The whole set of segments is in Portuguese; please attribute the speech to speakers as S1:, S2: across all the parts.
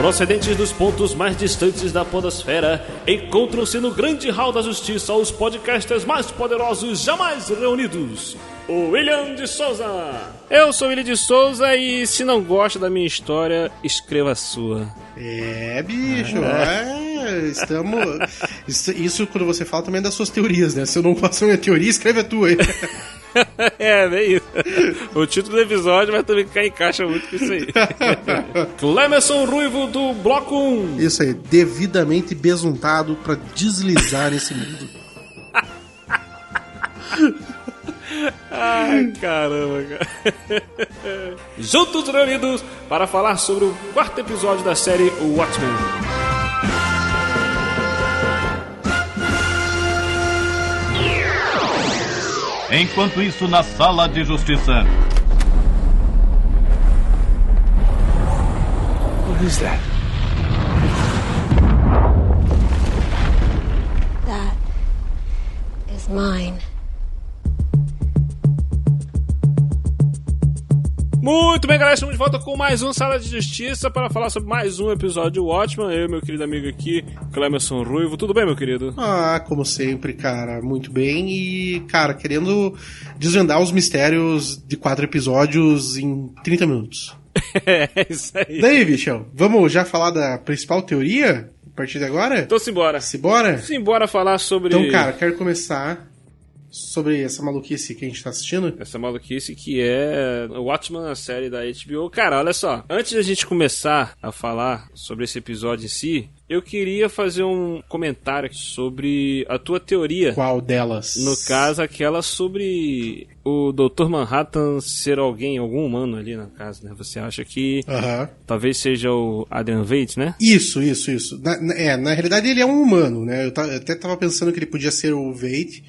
S1: Procedentes dos pontos mais distantes da podosfera, encontram-se no grande hall da justiça os podcasters mais poderosos jamais reunidos. O William de Souza.
S2: Eu sou o William de Souza e se não gosta da minha história, escreva a sua.
S3: É, bicho, é, estamos... Isso, quando você fala também das suas teorias, né? Se eu não gosto da minha teoria, escreve a tua aí.
S2: é, bem isso. O título do episódio vai também cair em caixa muito com isso aí.
S1: Clemerson Ruivo do Bloco 1.
S3: Isso aí, devidamente besuntado pra deslizar nesse mundo.
S2: Ai, caramba, cara.
S1: Juntos reunidos para falar sobre o quarto episódio da série Watchmen.
S4: Enquanto isso, na sala de justiça.
S5: What is that?
S6: That is mine.
S2: Muito bem, galera, estamos de volta com mais um Sala de Justiça para falar sobre mais um episódio de Watchman. Eu e meu querido amigo aqui, Clemerson Ruivo. Tudo bem, meu querido?
S3: Ah, como sempre, cara, muito bem. E, cara, querendo desvendar os mistérios de quatro episódios em 30 minutos.
S2: é, isso aí.
S3: Daí, bichão, vamos já falar da principal teoria a partir de agora?
S2: Então, simbora.
S3: Simbora?
S2: Simbora falar sobre.
S3: Então, cara, quero começar sobre essa maluquice que a gente tá assistindo.
S2: Essa maluquice que é o Watchmen, a série da HBO. Cara, olha só. Antes da gente começar a falar sobre esse episódio em si, eu queria fazer um comentário sobre a tua teoria.
S3: Qual delas?
S2: No caso, aquela sobre o Dr. Manhattan ser alguém, algum humano ali no caso, né? Você acha que talvez seja o Adrian Veidt, né?
S3: Isso, isso, isso. Na, na- é, na realidade ele é um humano, né? Eu, eu até tava pensando que ele podia ser o Veit,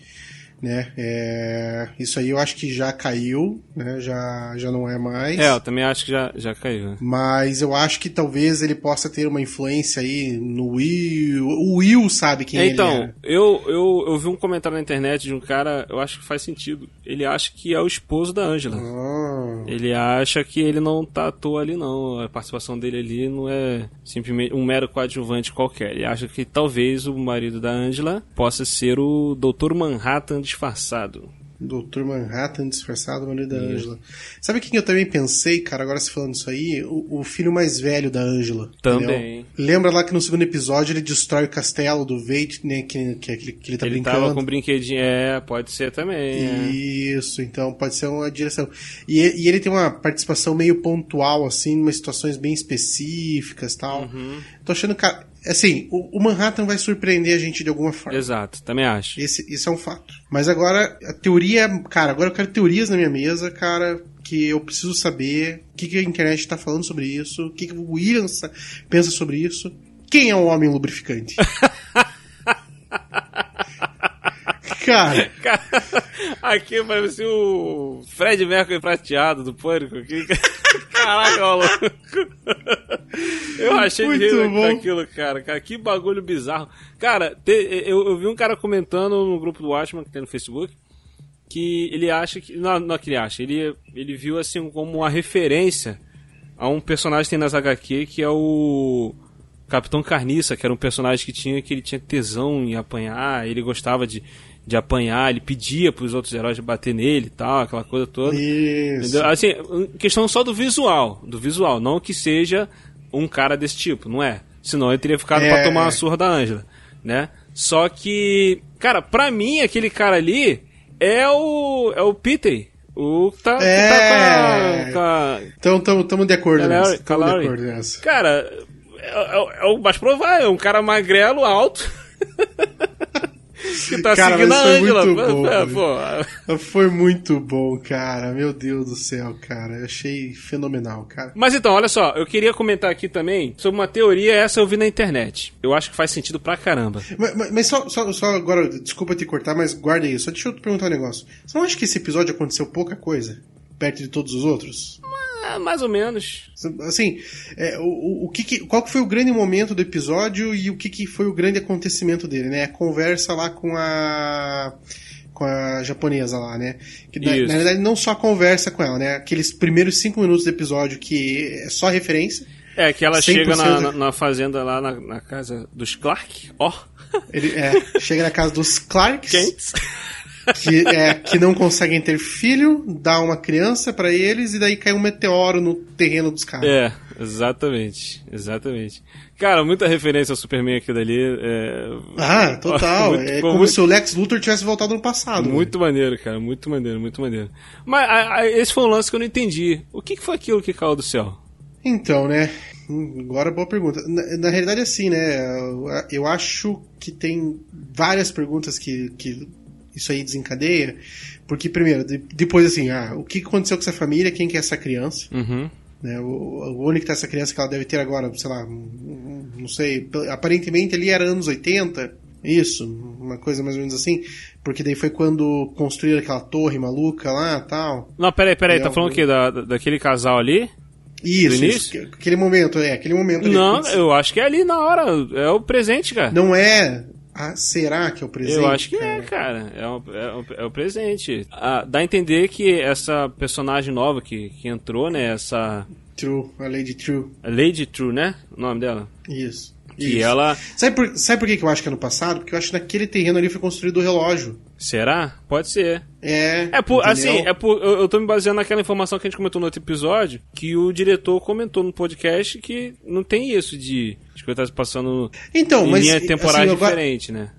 S3: né? É, isso aí eu acho que já caiu, né? Já, já não é mais.
S2: É, eu também acho que já, já caiu. né?
S3: Mas eu acho que talvez ele possa ter uma influência aí no Will. O Will sabe quem
S2: então,
S3: ele é.
S2: eu, eu, eu vi um comentário na internet de um cara, eu acho que faz sentido. Ele acha que é o esposo da Angela.
S3: Ah,
S2: Ele acha que ele não tá à toa ali, não. A participação dele ali não é simplesmente um mero coadjuvante qualquer. Ele acha que talvez o marido da Angela possa ser o Dr. Manhattan disfarçado.
S3: Dr. Manhattan disfarçado, marido da Angela. Sabe quem eu também pensei, cara, agora se falando isso aí? O, o filho mais velho da Angela.
S2: Também.
S3: entendeu? Lembra lá que no segundo episódio ele destrói o castelo do Veit, né? Que, que, que, que ele tá
S2: ele
S3: brincando.
S2: tava com um brinquedinho. É, pode ser também. é.
S3: Isso, então pode ser uma direção. E, e ele tem uma participação meio pontual, assim, em umas situações bem específicas tal.
S2: Uhum.
S3: Tô achando que. Assim, o, o Manhattan vai surpreender a gente de alguma forma.
S2: Exato, também acho.
S3: Esse, isso é um fato. Mas agora, a teoria. Cara, agora eu quero teorias na minha mesa, cara, que eu preciso saber o que, que a internet tá falando sobre isso, o que, que o William sa- pensa sobre isso. Quem é o homem lubrificante? cara,
S2: aqui parece o Fred Mercury prateado do Pânico. aqui. Caraca, maluco. Eu achei
S3: Muito bom.
S2: daquilo, cara. cara. Que bagulho bizarro. Cara, te- eu, eu vi um cara comentando no grupo do Watchman que tem no Facebook que ele acha que. Não, não que ele acha. Ele, ele viu assim como uma referência a um personagem que tem nas HQ que é o. Capitão Carniça, que era um personagem que tinha que ele tinha tesão em apanhar, ele gostava de, de apanhar, ele pedia pros outros heróis bater nele e tal, aquela coisa toda.
S3: isso.
S2: Entendeu? Assim, questão só do visual, do visual, não que seja um cara desse tipo, não é? Senão ele teria ficado
S3: É.
S2: pra tomar uma surra da Ângela, né? Só que, cara, pra mim aquele cara ali é o é o Peter, o que tá, que
S3: É.
S2: tá com a, com a-
S3: Então de acordo nessa. Acordo nessa.
S2: Cara, é, é- é o mais provável, é um cara magrelo, alto. que tá
S3: Cara,
S2: seguindo a
S3: foi
S2: Ângela.
S3: muito
S2: Pô,
S3: bom,
S2: é, pô,
S3: Foi muito bom, cara. Meu Deus do céu, cara. Eu achei fenomenal, cara.
S2: Mas então, olha só, eu queria comentar aqui também sobre uma teoria, essa eu vi na internet. Eu acho que faz sentido pra caramba.
S3: Mas, mas- mas só, só, só agora, desculpa te cortar, mas guarda aí. Só deixa eu te perguntar um negócio. Você não acha que esse episódio aconteceu pouca coisa? Perto de todos os outros?
S2: É, mais ou menos.
S3: Assim, é, o, o que, que qual que foi o grande momento do episódio e o que, que foi o grande acontecimento dele, né? A conversa lá com a com a japonesa lá, né? Que na, na verdade não só a conversa com ela, né? Aqueles primeiros cinco minutos do episódio que é só referência.
S2: É, que ela
S3: 100%
S2: chega na, na, na fazenda lá na, na casa dos Clark, ó,
S3: Ele é, chega na casa dos Clarks,
S2: quentes.
S3: Que, é, que não conseguem ter filho, dá uma criança pra eles e daí cai um meteoro no terreno dos caras.
S2: É, exatamente, exatamente. Cara, muita referência ao Superman aqui dali. É...
S3: Ah, total.
S2: Muito-
S3: é como
S2: muito-
S3: se o Lex Luthor tivesse voltado no passado. né?
S2: Muito maneiro, cara. Muito maneiro, muito maneiro. Mas a- a- esse foi um lance que eu não entendi. O que, que foi aquilo que caiu do céu?
S3: Então, né? Hum, Agora boa pergunta. Na, na realidade, assim, né? eu- Eu acho que tem várias perguntas que, que isso aí desencadeia. Porque, primeiro, de- depois assim, ah, o que aconteceu com essa família? Quem que é essa criança?
S2: Uhum.
S3: Né? O, o onde que tá essa criança que ela deve ter agora, sei lá, não sei, aparentemente ali era anos 80, isso, uma coisa mais ou menos assim, porque daí foi quando construíram aquela torre maluca lá tal.
S2: Não, peraí, peraí.
S3: É
S2: Tá falando o quê? Da, da- daquele casal ali?
S3: Isso, isso, aquele momento, é, aquele momento ali.
S2: Não, eu acho que é ali na hora. É o presente, cara.
S3: Não é. Ah, será que é o presente?
S2: Eu acho que é, cara. É o, é o- é o presente. Ah, dá a entender que essa personagem nova que, que entrou, né? Essa.
S3: True, a Lady True.
S2: a Lady True, né? O nome dela.
S3: Isso.
S2: Que
S3: isso.
S2: ela.
S3: Sabe por, sabe por que eu acho que é no passado? Porque eu acho que naquele terreno ali foi construído o relógio.
S2: Será? Pode ser.
S3: É.
S2: É por,
S3: entendeu?
S2: assim, é por, eu, eu tô me baseando naquela informação que a gente comentou no outro episódio, que o diretor comentou no podcast que não tem isso de, de coisas tá passando
S3: Então,
S2: em
S3: mas.
S2: linha temporal
S3: assim, agora-
S2: diferente, né?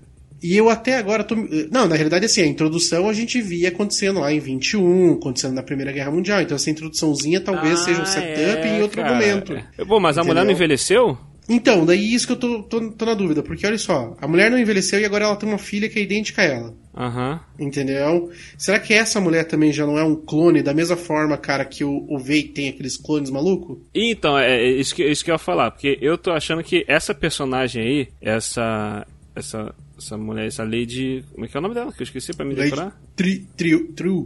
S3: E eu até agora tô. Não, na realidade, assim, a introdução a gente via acontecendo lá em 21, acontecendo na Primeira Guerra Mundial. Então essa introdução,zinha talvez seja um
S2: Ah,
S3: setup
S2: é,
S3: em outro
S2: cara.
S3: momento.
S2: Bom, mas a mulher não
S3: Entendeu?
S2: envelheceu?
S3: Então, daí isso que eu tô, tô, tô na dúvida, porque olha só, a mulher não envelheceu e agora ela tem uma filha que é idêntica a ela.
S2: Aham.
S3: Entendeu? Será que essa mulher também já não é um clone da mesma forma, cara, que o, o Vei tem aqueles clones maluco?
S2: Então, é, é isso, que, isso que eu ia falar, porque eu tô achando que essa personagem aí, essa. Essa. Essa mulher, essa Lady. Como é que é o nome dela? Que eu esqueci pra me
S3: Lady
S2: decorar?
S3: tri, Trio, True.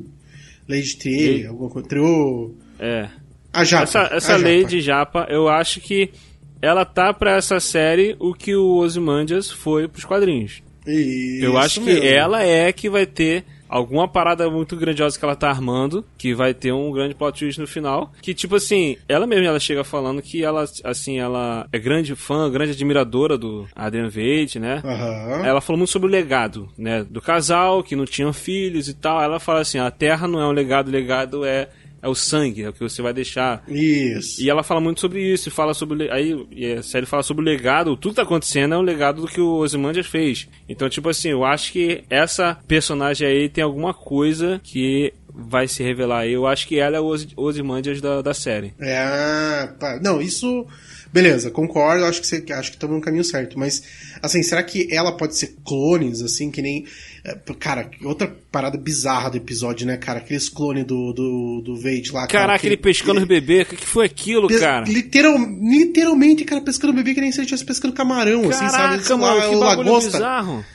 S3: Lady
S2: Lady-
S3: alguma coisa. Trio.
S2: É.
S3: A Japa.
S2: Essa, essa
S3: a Japa.
S2: Lady Japa, eu acho que ela tá pra essa série o que o Ozymandias foi pros quadrinhos.
S3: Isso
S2: eu acho que
S3: mesmo.
S2: ela é que vai ter alguma parada muito grandiosa que ela tá armando, que vai ter um grande plot twist no final, que tipo assim, ela mesma ela chega falando que ela assim, ela é grande fã, grande admiradora do Adrian Veidt, né?
S3: Aham.
S2: Ela falou muito sobre o legado, né, do casal, que não tinham filhos e tal. Ela fala assim, a Terra não é um legado, o legado é é o sangue, é o que você vai deixar.
S3: Isso.
S2: E ela fala muito sobre isso, e fala sobre. Aí a série fala sobre o legado, tudo que tá acontecendo é um legado do que o Ozymandias fez. Então, tipo assim, eu acho que essa personagem aí tem alguma coisa que vai se revelar aí. Eu acho que ela é o Ozy- Ozymandias da, da série.
S3: É, ah, tá. Não, isso. Beleza, concordo, acho que você, acho que estamos no caminho certo. Mas, assim, será que ela pode ser clones, assim, que nem. é, Cara, outra parada bizarra do episódio, né, cara? Aqueles clones do, do, do Vade lá. cara,
S2: Caraca, ele pescando os bebês, o que, que foi aquilo,
S3: Pes-
S2: cara?
S3: Literal, literalmente, cara, pescando bebê que nem se ele estivesse pescando camarão, assim, sabe?
S2: Caraca,
S3: Sei lá,
S2: mano, que
S3: lagosta.
S2: bizarro.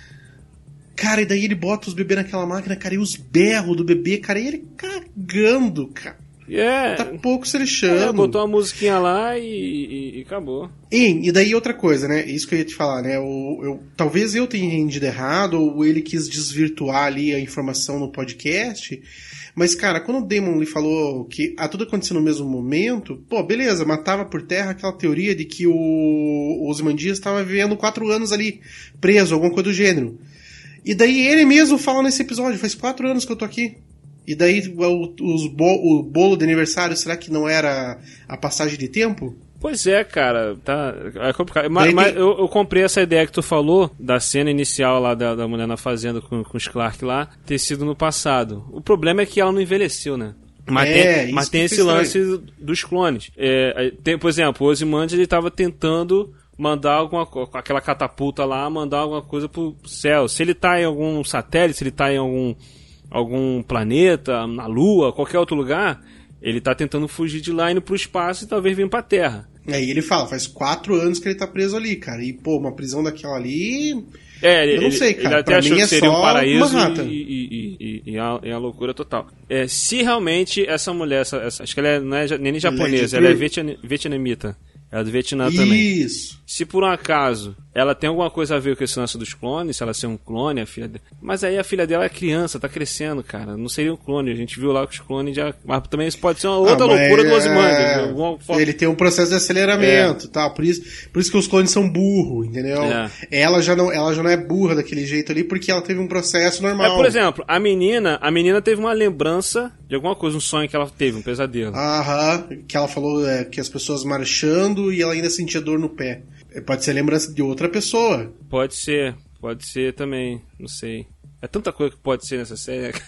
S3: Cara, e daí ele bota os bebês naquela máquina, cara, e os berros do bebê, cara, e ele cagando, cara.
S2: É,
S3: Tá pouco se
S2: é,
S3: lixando.
S2: botou uma musiquinha lá e, e- e acabou.
S3: E, e daí outra coisa, né? Isso que eu ia te falar, né? O, eu, talvez eu tenha entendido errado, ou ele quis desvirtuar ali a informação no podcast. Mas, cara, quando o Damon lhe falou que a tudo aconteceu no mesmo momento, pô, beleza, matava por terra aquela teoria de que o, o Ozymandias estava vivendo quatro anos ali, preso, alguma coisa do gênero. E daí ele mesmo fala nesse episódio, faz quatro anos que eu tô aqui. E daí o, os bo- o bolo de aniversário, será que não era a passagem de tempo?
S2: Pois é, cara, tá. É complicado. Mas, mas eu, eu comprei essa ideia que tu falou, da cena inicial lá da, da mulher na fazenda com, com os Clark lá, ter sido no passado. O problema é que ela não envelheceu, né? Mas
S3: É,
S2: tem, mas tem esse
S3: estranho.
S2: lance dos clones. É, tem, por exemplo, o Ozymandias ele tava tentando mandar alguma com aquela catapulta lá, mandar alguma coisa pro céu. Se ele tá em algum satélite, se ele tá em algum algum planeta, na lua, qualquer outro lugar, ele tá tentando fugir de lá indo pro espaço e talvez vir pra Terra.
S3: Aí ele fala, faz quatro anos que ele tá preso ali, cara. E, pô, uma prisão daquela ali.
S2: É, ele,
S3: Eu não
S2: ele-
S3: sei, cara.
S2: ele até
S3: Pra
S2: achou
S3: mim
S2: que
S3: é
S2: seria um
S3: só
S2: paraíso e, e- e- e E a, e a loucura total. É, se realmente essa mulher, essa, essa- acho que ela é, não é nem japonesa, ela é vietnam- vietnamita. Ela é do Vietnã também.
S3: Isso.
S2: Se por um acaso ela tem alguma coisa a ver com esse lance dos clones, se ela ser um clone, a filha dela. Mas aí a filha dela é criança, tá crescendo, cara. Não seria um clone. A gente viu lá que os clones já. Mas também isso pode ser uma outra
S3: Ah,
S2: loucura do
S3: é,
S2: Ozymandias. de alguma forma.
S3: Ele tem um processo de aceleramento, tal. Por isso, por isso que os clones são burro, entendeu?
S2: É.
S3: Ela já não, ela já não é burra daquele jeito ali porque ela teve um processo normal.
S2: É, por exemplo, a menina, a menina teve uma lembrança de alguma coisa, um sonho que ela teve, um pesadelo.
S3: Aham, que ela falou é, que as pessoas marchando e ela ainda sentia dor no pé. É, Pode ser lembrança de outra pessoa.
S2: Pode ser, pode ser também, não sei. É tanta coisa que pode ser nessa série.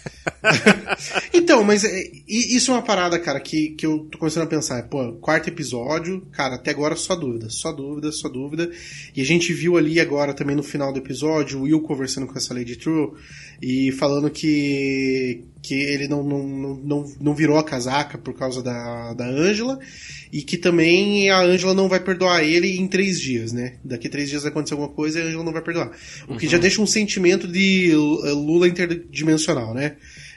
S3: Então, mas é, isso é uma parada, cara, que, que eu tô começando a pensar. Pô, quarto episódio, cara, até agora só dúvida, só dúvida, só dúvida. E a gente viu ali agora também no final do episódio o Will conversando com essa Lady True e falando que, que ele não, não, não, não, virou a casaca por causa da, da Angela e que também a Angela não vai perdoar ele em três dias, né? Daqui a três dias vai acontecer alguma coisa e a Angela não vai perdoar. O que já deixa um sentimento de Lula interdimensional, né?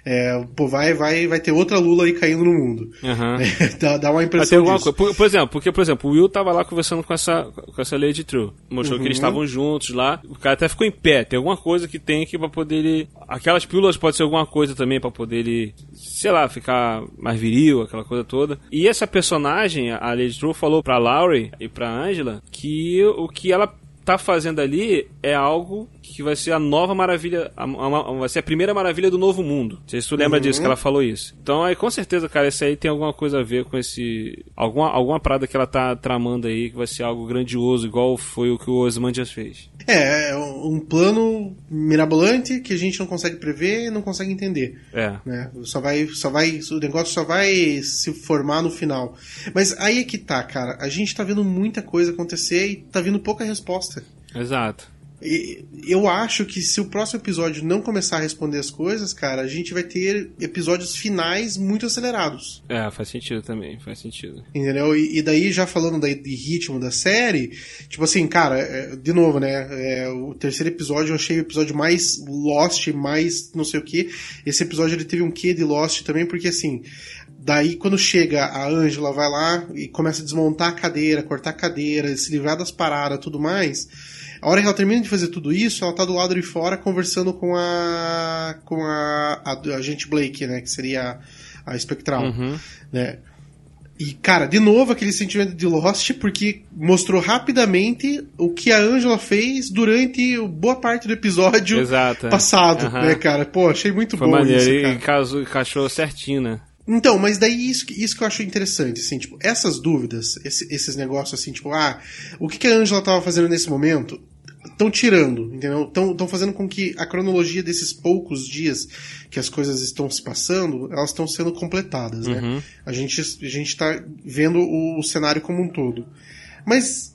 S3: É, pô, vai, vai, vai ter outra Lula aí caindo no mundo.
S2: Aham.
S3: dá, dá uma impressão disso.
S2: Por, por exemplo, porque, por exemplo, o Will tava lá conversando com essa, com essa Lady True. Mostrou que
S3: Uhum.
S2: eles estavam juntos lá. O cara até ficou em pé. Tem alguma coisa que tem aqui pra poder ele. Aquelas pílulas pode ser alguma coisa também pra poder ele, sei lá, ficar mais viril, aquela coisa toda. E essa personagem, a Lady True, falou pra Laurie e pra Angela que o que ela tá fazendo ali é algo que vai ser a nova maravilha, a- a- vai ser a primeira maravilha do novo mundo. Não sei se tu lembra disso, que ela falou isso. Então aí com certeza, cara, esse aí tem alguma coisa a ver com esse. Alguma, alguma parada que ela tá tramando aí, que vai ser algo grandioso, igual foi o que o Ozymandias fez.
S3: É, é um plano mirabolante que a gente não consegue prever e não consegue entender.
S2: É.
S3: né? Só vai, só vai, o negócio só vai se formar no final. Mas aí é que tá, cara. A gente tá vendo muita coisa acontecer e tá vindo pouca resposta.
S2: Exato.
S3: Eu acho que se o próximo episódio não começar a responder as coisas, cara, a gente vai ter episódios finais muito acelerados.
S2: É, faz sentido também, faz sentido.
S3: Entendeu? E, e daí, já falando daí de ritmo da série, tipo assim, cara, é, de novo, né? é, o terceiro episódio eu achei o episódio mais Lost, mais não sei o que. Esse episódio ele teve um quê de Lost também, porque assim. Daí, quando chega a Angela, vai lá e começa a desmontar a cadeira, cortar a cadeira, se livrar das paradas tudo mais. A hora que ela termina de fazer tudo isso, ela tá do lado de fora conversando com a. com a. a, a agente Blake, né? Que seria a, a espectral. Né? E, cara, de novo aquele sentimento de Lost, porque mostrou rapidamente o que a Angela fez durante boa parte do episódio
S2: Exato, é.
S3: passado,
S2: Aham.
S3: né, cara? Pô, achei muito
S2: Foi
S3: bom
S2: maneiro,
S3: isso,
S2: e
S3: cara.
S2: casou, encaixou certinho, né?
S3: Então, mas daí isso, que- isso que eu acho interessante, assim, tipo, essas dúvidas, esse- esses negócios assim, tipo, ah, o que, que a Angela tava fazendo nesse momento? Estão tirando, entendeu? Estão fazendo com que a cronologia desses poucos dias que as coisas estão se passando, elas estão sendo completadas, né? A gente, a gente tá vendo o, o cenário como um todo. Mas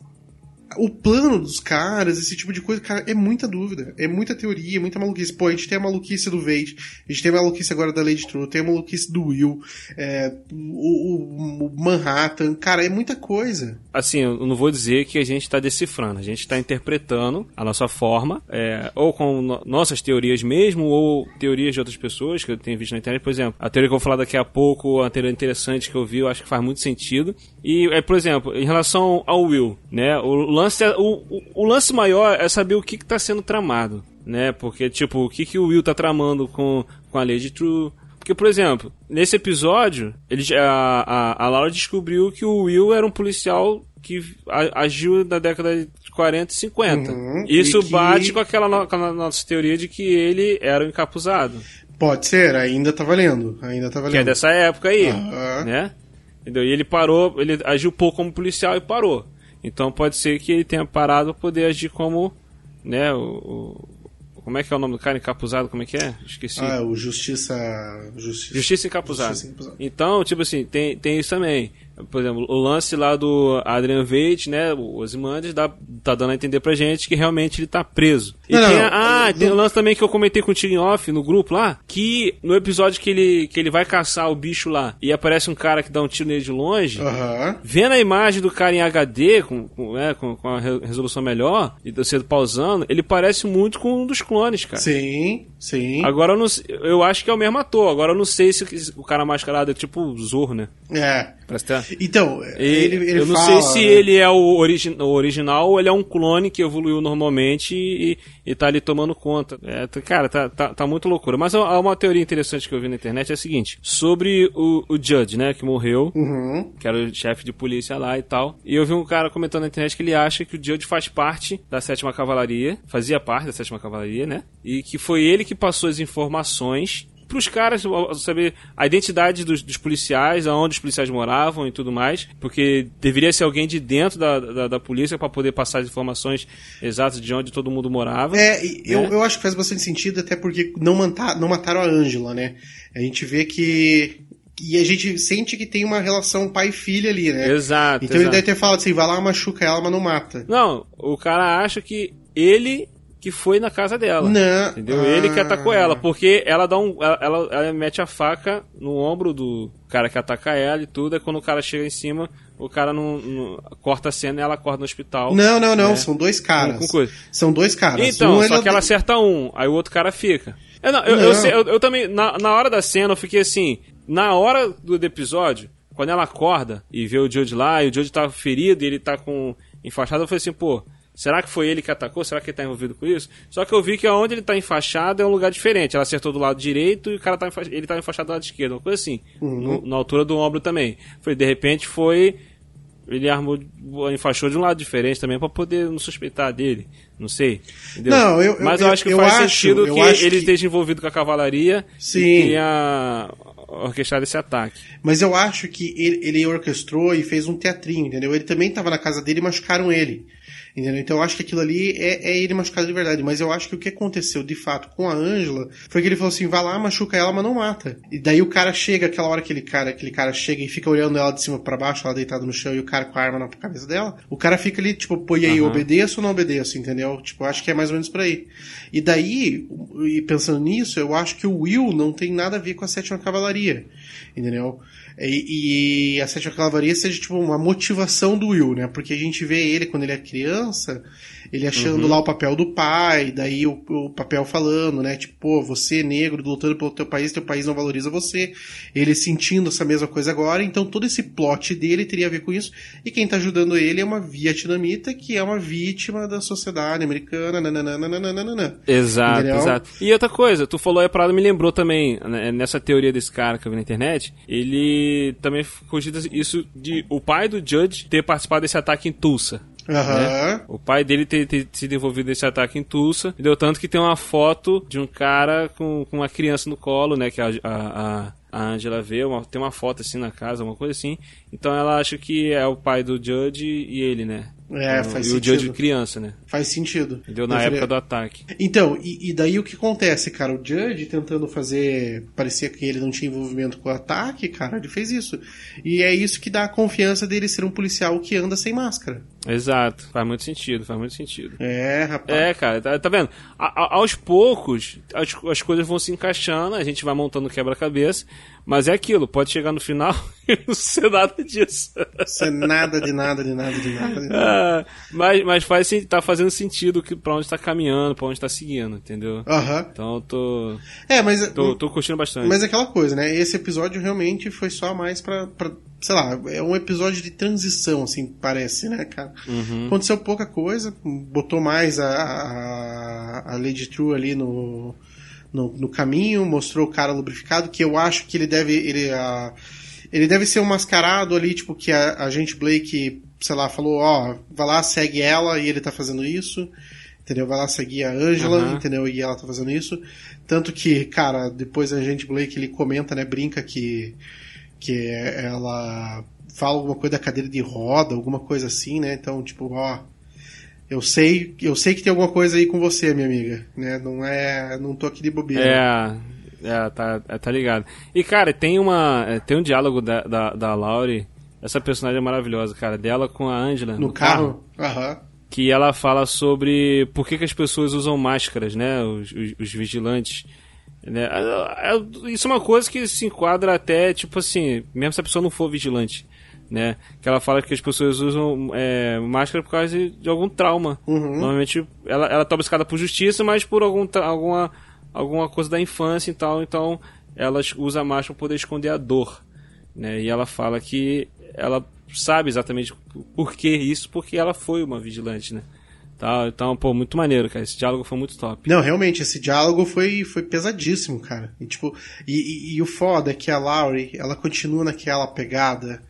S3: o plano dos caras, esse tipo de coisa, cara, é muita dúvida, é muita teoria, é muita maluquice. Pô, a gente tem a maluquice do Vade, a gente tem a maluquice agora da Lady True, tem a maluquice do Will, é, o, o- Manhattan, cara, é muita coisa.
S2: Assim, eu não vou dizer que a gente está decifrando, a gente está interpretando a nossa forma, é, ou com no- nossas teorias mesmo, ou teorias de outras pessoas que eu tenho visto na internet. Por exemplo, a teoria que eu vou falar daqui a pouco, a teoria interessante que eu vi, eu acho que faz muito sentido. E, é, por exemplo, em relação ao Will, né? O lance, é- o, o, o lance maior é saber o que está sendo tramado, né? Porque, tipo, o que, que o Will tá tramando com, com a Lady True. Porque, por exemplo, nesse episódio, ele, a, a, a Laura descobriu que o Will era um policial que agiu na década de 40 e 50.
S3: Uhum,
S2: Isso
S3: e que-
S2: bate com aquela, no- com nossa teoria de que ele era o encapuzado.
S3: Pode ser, ainda tá valendo, ainda tá
S2: Que é
S3: valendo.
S2: dessa época aí,
S3: Aham.
S2: né? Entendeu? E ele parou, ele agiu pouco como policial e parou. Então pode ser que ele tenha parado para poder agir como, né, o, o- como é que é o nome do cara encapuzado, como é que é? Esqueci.
S3: Ah, o Justiça... Justiça,
S2: Justiça encapuzada.
S3: Justiça encapuzada.
S2: Então, tipo assim, tem, tem isso também. Por exemplo, o lance lá do Adrian Veidt, né, o Ozymandias, dá tá dando a entender pra gente que realmente ele tá preso. E
S3: Não,
S2: tem, a- ah,
S3: não-
S2: tem um lance também que eu comentei contigo em off, no grupo lá, que no episódio que ele, que ele vai caçar o bicho lá e aparece um cara que dá um tiro nele de longe,
S3: Aham.
S2: Vendo a imagem do cara em HD, com, com, é, com, com a re- resolução melhor, e você pausando, ele parece muito com um dos clones, cara.
S3: Sim, sim.
S2: Agora eu não eu acho que é o mesmo ator, agora eu não sei se o cara mascarado é tipo o Zorro, né?
S3: É. Então, ele, ele
S2: eu não
S3: fala,
S2: sei se
S3: né?
S2: ele é o, origi o original ou ele é um clone que evoluiu normalmente e, e tá ali tomando conta. É, cara, tá, tá, tá muito loucura. Mas há uma teoria interessante que eu vi na internet é a seguinte: sobre o, o Judge, né, que morreu,
S3: Uhum.
S2: que era o chefe de polícia lá e tal. E eu vi um cara comentando na internet que ele acha que o Judge faz parte da sétima cavalaria, fazia parte da sétima cavalaria, né? E que foi ele que passou as informações pros caras ó, saber a identidade dos, dos policiais, aonde os policiais moravam e tudo mais, porque deveria ser alguém de dentro da, da, da polícia para poder passar as informações exatas de onde todo mundo morava.
S3: É, e eu,
S2: né?
S3: eu acho que faz bastante sentido, até porque não, manta, não mataram a Ângela, né? A gente vê que. E a gente sente que tem uma relação pai e filha ali, né?
S2: Exato.
S3: Então ele
S2: exato.
S3: deve ter falado assim: vai lá, machuca ela, mas não mata.
S2: Não, o cara acha que ele que foi na casa dela.
S3: Não.
S2: Entendeu?
S3: Ah.
S2: Ele que atacou ela, porque ela dá um. Ela, ela, ela mete a faca no ombro do cara que ataca ela e tudo. É quando o cara chega em cima, o cara não, não- corta a cena e ela acorda no hospital.
S3: Não, não, não.
S2: É.
S3: São dois caras.
S2: Com- com.
S3: São dois caras.
S2: Então,
S3: Um,
S2: só
S3: ele-
S2: que ela acerta um, aí o outro cara fica. É, não, eu,
S3: Não.
S2: eu eu- eu também, na, na hora da cena, eu fiquei assim, na hora do, do episódio, quando ela acorda e vê o Judge lá, e o Judge tá ferido e ele tá com enfaixado, eu falei assim, pô, será que foi ele que atacou? Será que ele tá envolvido com isso? Só que eu vi que onde ele tá enfaixado é um lugar diferente. Ela acertou do lado direito e o cara tá enfa- ele tá enfaixado do lado esquerdo, uma coisa assim, no- na altura do ombro também. Foi, de repente foi ele armou, enfaixou de um lado diferente também pra poder não suspeitar dele. Não sei. Entendeu?
S3: Não, eu-
S2: Mas
S3: eu-
S2: eu, acho que
S3: eu
S2: faz
S3: acho-
S2: sentido que ele
S3: que-
S2: esteja envolvido com a cavalaria
S3: Sim.
S2: e tenha orquestrado esse ataque.
S3: Mas eu acho que ele, ele orquestrou e fez um teatrinho, entendeu? Ele também tava na casa dele e machucaram ele. Entendeu? Então eu acho que aquilo ali é, é ele machucado de verdade. Mas eu acho que o que aconteceu de fato com a Ângela foi que ele falou assim: vai lá, machuca ela, mas não mata. E daí o cara chega, aquela hora que aquele cara, aquele cara chega e fica olhando ela de cima pra baixo, ela deitada no chão e o cara com a arma na cabeça dela. O cara fica ali, tipo, pô, e aí,
S2: Aham.
S3: obedeço ou não obedeço, entendeu? Tipo, eu acho que é mais ou menos por aí. E daí, e pensando nisso, eu acho que o Will não tem nada a ver com a sétima cavalaria. Entendeu? E, e a sétima cavalaria seja tipo uma motivação do Will, né? Porque a gente vê ele quando ele é criança, ele achando lá o papel do pai, daí o, o papel falando, né? Tipo, pô, você negro lutando pelo teu país, teu país não valoriza você. Ele sentindo essa mesma coisa agora, então todo esse plot dele teria a ver com isso. E quem tá ajudando ele é uma vietnamita que é uma vítima da sociedade americana, nananana.
S2: Exato,
S3: Entendeu?
S2: exato. E outra coisa, tu falou aí a parada me lembrou também, né, nessa teoria desse cara que eu vi na internet, ele também cogita isso de o pai do Judge ter participado desse ataque em Tulsa.
S3: Aham.
S2: O pai dele ter, ter sido envolvido nesse ataque em Tulsa. Deu tanto que tem uma foto de um cara com, com uma criança no colo, né? Que a, a, a- a Angela vê. Uma, tem uma foto assim na casa, uma coisa assim. Então ela acha que é o pai do Judge e ele, né?
S3: É,
S2: Então,
S3: faz
S2: E o
S3: sentido.
S2: Judge criança, né?
S3: Faz sentido.
S2: Entendeu? Na
S3: Eu falei-
S2: época do ataque.
S3: Então, e, e daí o que acontece, cara? O Judge tentando fazer. Parecia que ele não tinha envolvimento com o ataque, cara, ele fez isso. E é isso que dá a confiança dele ser um policial que anda sem máscara.
S2: Exato. Faz muito sentido, faz muito sentido.
S3: É, rapaz.
S2: É, cara, tá, tá vendo? A- a- aos poucos, as, as coisas vão se encaixando, a gente vai montando quebra-cabeça, mas é aquilo, pode chegar no final e não ser nada disso.
S3: Isso é nada de nada, de nada, de nada, de nada.
S2: Ah, mas mas faz, tá fazendo sentido que pra onde tá caminhando, pra onde tá seguindo, entendeu?
S3: Aham.
S2: Então eu tô,
S3: É, mas.
S2: tô, tô curtindo bastante.
S3: Mas é aquela coisa, né? Esse episódio realmente foi só mais pra, pra. Sei lá, é um episódio de transição, assim, parece, né, cara?
S2: Uhum.
S3: Aconteceu pouca coisa, botou mais a, a, a Lady True ali no, no, no caminho, mostrou o cara lubrificado, que eu acho que ele deve. Ele, a, ele deve ser um mascarado ali, tipo, que a, a gente Blake, sei lá, falou, ó, vai lá, segue ela e ele tá fazendo isso. Entendeu? Vai lá seguir a Angela,
S2: Aham.
S3: entendeu? E ela tá fazendo isso. Tanto que, cara, depois a gente Blake ele comenta, né? Brinca que, que ela fala alguma coisa da cadeira de roda, alguma coisa assim, né? Então, tipo, ó. Eu sei, eu sei que tem alguma coisa aí com você, minha amiga, né? Não é, não tô aqui de bobeira.
S2: É, é tá, é, tá ligado. E cara, tem uma. é, Tem um diálogo da, da, da Laurie. Essa personagem é maravilhosa, cara. Dela com a Angela.
S3: no carro. Aham.
S2: que ela fala sobre por que, que as pessoas usam máscaras, né? Os, os, os vigilantes. Né? É, é, isso é uma coisa que se enquadra até, tipo assim, mesmo se a pessoa não for vigilante. Né? Que ela fala que as pessoas usam é, máscara por causa de, de algum trauma.
S3: Uhum.
S2: Normalmente ela, ela tá buscada por justiça, mas por algum, alguma, alguma coisa da infância e tal. Então elas usam a máscara para poder esconder a dor. Né? E ela fala que ela sabe exatamente por que isso, porque ela foi uma vigilante, né? Tá, então, pô, muito maneiro, cara. Esse diálogo foi muito top.
S3: Não, realmente, esse diálogo foi, foi pesadíssimo, cara. E, tipo, e, e, e o foda é que a Laurie, ela continua naquela pegada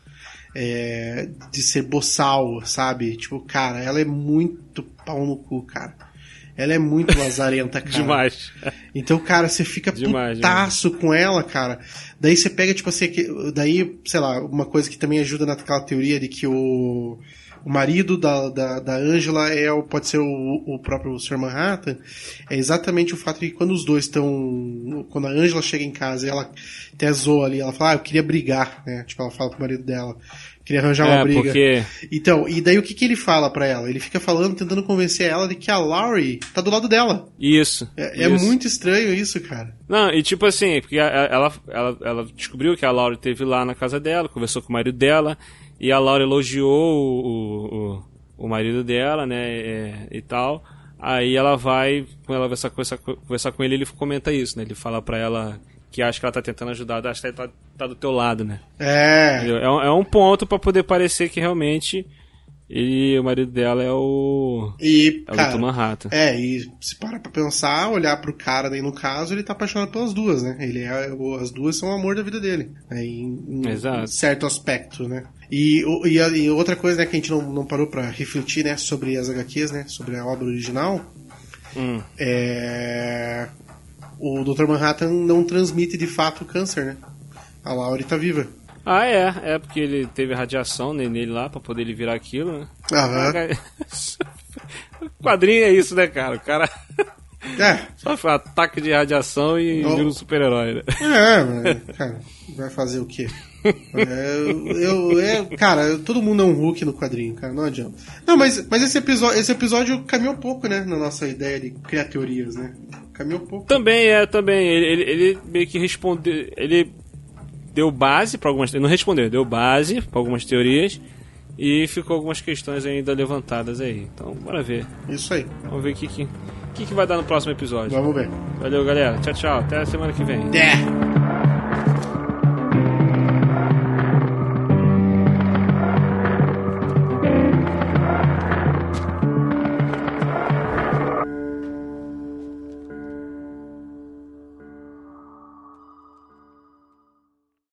S3: é, de ser boçal, sabe? Tipo, cara, ela é muito pau no cu, cara. Ela é muito lazarenta, cara.
S2: demais.
S3: Então, cara, você fica
S2: Demais,
S3: putaço com ela, cara. Daí você pega, tipo assim, daí, sei lá, uma coisa que também ajuda naquela teoria de que o, o marido da, da, da Angela é, o- pode ser o, o próprio Sr. Manhattan, é exatamente o fato de que quando os dois estão. Quando a Angela chega em casa e ela até zoa ali, ela fala, ah, eu queria brigar, né? Tipo, ela fala pro marido dela. Queria arranjar uma
S2: É,
S3: briga.
S2: porque
S3: Então, e daí o que, que ele fala pra ela? Ele fica falando, tentando convencer ela de que a Laurie tá do lado dela.
S2: isso.
S3: É, é
S2: isso.
S3: muito estranho isso, cara.
S2: Não, e tipo assim, porque ela, ela, ela descobriu que a Laura esteve lá na casa dela, conversou com o marido dela, e a Laura elogiou o, o, o, marido dela, né, é, e tal. Aí ela vai, quando ela vai conversar, conversar, com ele, ele comenta isso, né? Ele fala pra ela que acha que ela tá tentando ajudar, acha que ele tá, tá do teu lado, né?
S3: É.
S2: É, um- é um ponto pra poder parecer que realmente ele, o marido dela é o.
S3: E,
S2: É o
S3: cara.
S2: Manhattan.
S3: é, e se para pra pensar, olhar pro cara daí no caso, ele tá apaixonado pelas duas, né? Ele é, as duas são o amor da vida dele. Né? Em, em
S2: Exato.
S3: certo aspecto, né? E, o- e, e outra coisa, né, que a gente não, não parou pra refletir, né, sobre as HQs, né? Sobre a obra original,
S2: Hum.
S3: é. O Dr. Manhattan não transmite de fato câncer, né? A Laurie tá viva.
S2: Ah, é. É porque ele teve radiação ne- nele lá pra poder ele virar aquilo, né?
S3: Aham.
S2: O quadrinho é isso, né, cara? O cara
S3: É,
S2: sofre um ataque de radiação e
S3: Oh.
S2: vira um super-herói, né?
S3: É, mas, cara, vai fazer o quê? É, eu, é, cara, todo mundo é um Hulk no quadrinho, cara, não adianta. Não, mas, mas esse, episódio, esse episódio caminhou pouco, né, na nossa ideia de criar teorias, né? Caminhou pouco.
S2: Também é, também. Ele, ele, ele meio que respondeu. Ele deu base pra algumas. Não respondeu, deu base pra algumas teorias. E ficou algumas questões ainda levantadas aí. Então, bora ver.
S3: Isso aí,
S2: Vamos ver o que, que, que, que vai dar no próximo episódio.
S3: vamos ver.
S2: Valeu, galera. Tchau, tchau. Até a semana que vem.
S3: É.